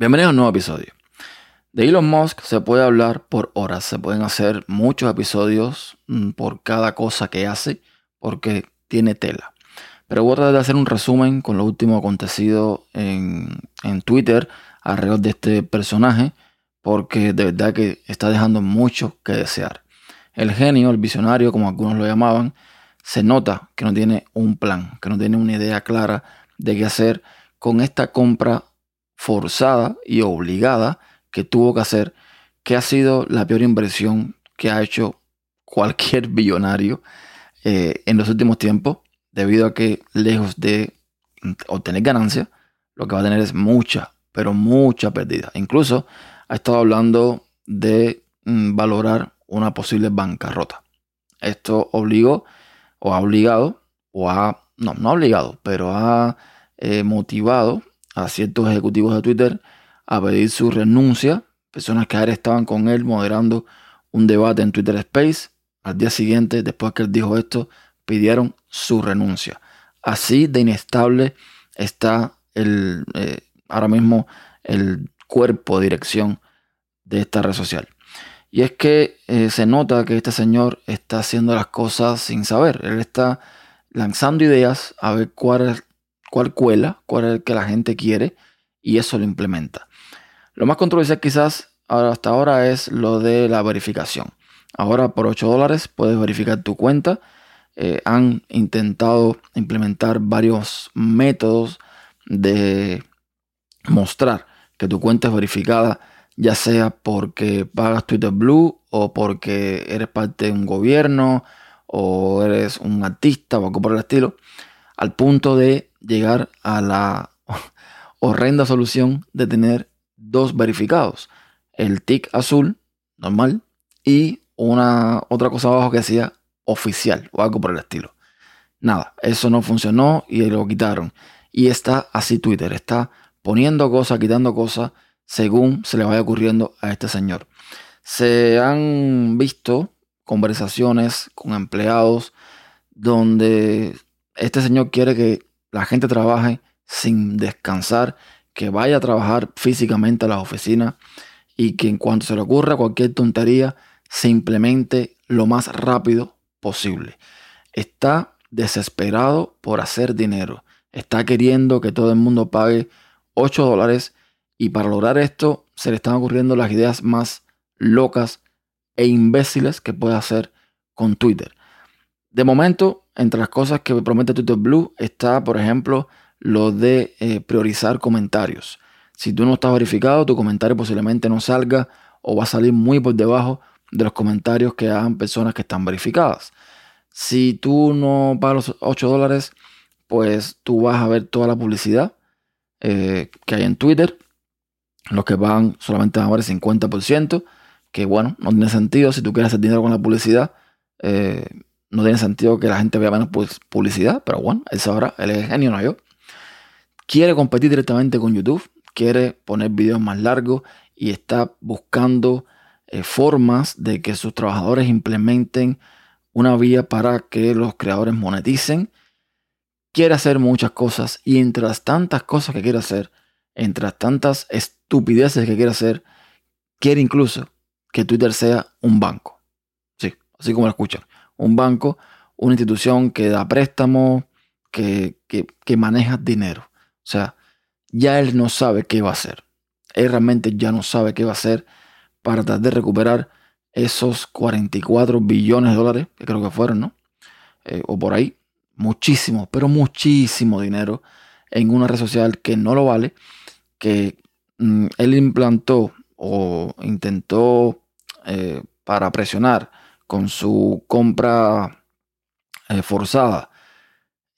Bienvenidos a un nuevo episodio. De Elon Musk se puede hablar por horas, se pueden hacer muchos episodios mm, por cada cosa que hace, porque tiene tela. Pero voy a tratar de hacer un resumen con lo último acontecido en, en Twitter alrededor de este personaje, porque de verdad que está dejando mucho que desear. El genio, el visionario, como algunos lo llamaban, se nota que no tiene un plan, que no tiene una idea clara de qué hacer con esta compra forzada y obligada que tuvo que hacer, que ha sido la peor inversión que ha hecho cualquier billonario eh, en los últimos tiempos, debido a que lejos de obtener ganancia, lo que va a tener es mucha, pero mucha pérdida. Incluso ha estado hablando de mm, valorar una posible bancarrota. Esto obligó o ha obligado o ha, no, no ha obligado, pero ha eh, motivado a ciertos ejecutivos de Twitter a pedir su renuncia. Personas que ayer estaban con él moderando un debate en Twitter Space. Al día siguiente, después que él dijo esto, pidieron su renuncia. Así de inestable está el, eh, ahora mismo el cuerpo de dirección de esta red social. Y es que eh, se nota que este señor está haciendo las cosas sin saber. Él está lanzando ideas a ver cuál es cuál cuela, cuál es el que la gente quiere y eso lo implementa. Lo más controversial quizás hasta ahora es lo de la verificación. Ahora por 8 dólares puedes verificar tu cuenta. Eh, han intentado implementar varios métodos de mostrar que tu cuenta es verificada, ya sea porque pagas Twitter Blue o porque eres parte de un gobierno o eres un artista o algo por el estilo, al punto de llegar a la horrenda solución de tener dos verificados. El tick azul, normal, y una otra cosa abajo que decía oficial o algo por el estilo. Nada, eso no funcionó y lo quitaron. Y está así Twitter, está poniendo cosas, quitando cosas según se le vaya ocurriendo a este señor. Se han visto conversaciones con empleados donde este señor quiere que la gente trabaje sin descansar, que vaya a trabajar físicamente a la oficina y que en cuanto se le ocurra cualquier tontería, se implemente lo más rápido posible. Está desesperado por hacer dinero. Está queriendo que todo el mundo pague 8 dólares y para lograr esto se le están ocurriendo las ideas más locas e imbéciles que puede hacer con Twitter. De momento, entre las cosas que promete Twitter Blue está, por ejemplo, lo de eh, priorizar comentarios. Si tú no estás verificado, tu comentario posiblemente no salga o va a salir muy por debajo de los comentarios que hagan personas que están verificadas. Si tú no pagas los 8 dólares, pues tú vas a ver toda la publicidad eh, que hay en Twitter. Los que van solamente van a ver el 50%, que bueno, no tiene sentido si tú quieres hacer dinero con la publicidad. Eh, no tiene sentido que la gente vea menos publicidad, pero bueno, él sabrá, él es genio, no yo. Quiere competir directamente con YouTube, quiere poner videos más largos y está buscando eh, formas de que sus trabajadores implementen una vía para que los creadores moneticen. Quiere hacer muchas cosas y entre las tantas cosas que quiere hacer, entre las tantas estupideces que quiere hacer, quiere incluso que Twitter sea un banco. Sí, así como lo escuchan un banco, una institución que da préstamos, que, maneja dinero. O sea, ya él no sabe qué va a hacer. Él realmente ya no sabe qué va a hacer para tratar de recuperar esos 44 billones de dólares, que creo que fueron, ¿no? Eh, o por ahí. Muchísimo, pero muchísimo dinero en una red social que no lo vale, que mm, él implantó o intentó eh, para presionar con su compra eh, forzada,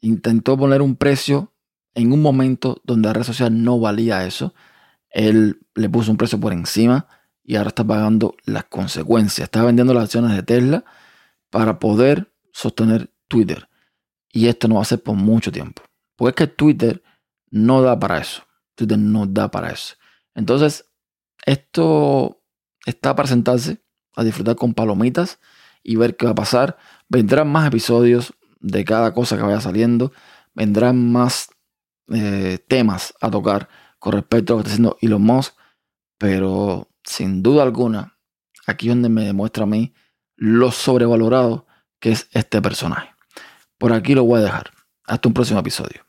intentó poner un precio en un momento donde la red social no valía eso. Él le puso un precio por encima y ahora está pagando las consecuencias. Está vendiendo las acciones de Tesla para poder sostener Twitter. Y esto no va a ser por mucho tiempo. Porque es que Twitter no da para eso. Twitter no da para eso. Entonces, esto está para sentarse a disfrutar con palomitas y ver qué va a pasar. Vendrán más episodios de cada cosa que vaya saliendo. Vendrán más eh, temas a tocar con respecto a lo que está haciendo Elon Musk, pero sin duda alguna, aquí es donde me demuestra a mí lo sobrevalorado que es este personaje. Por aquí lo voy a dejar. Hasta un próximo episodio.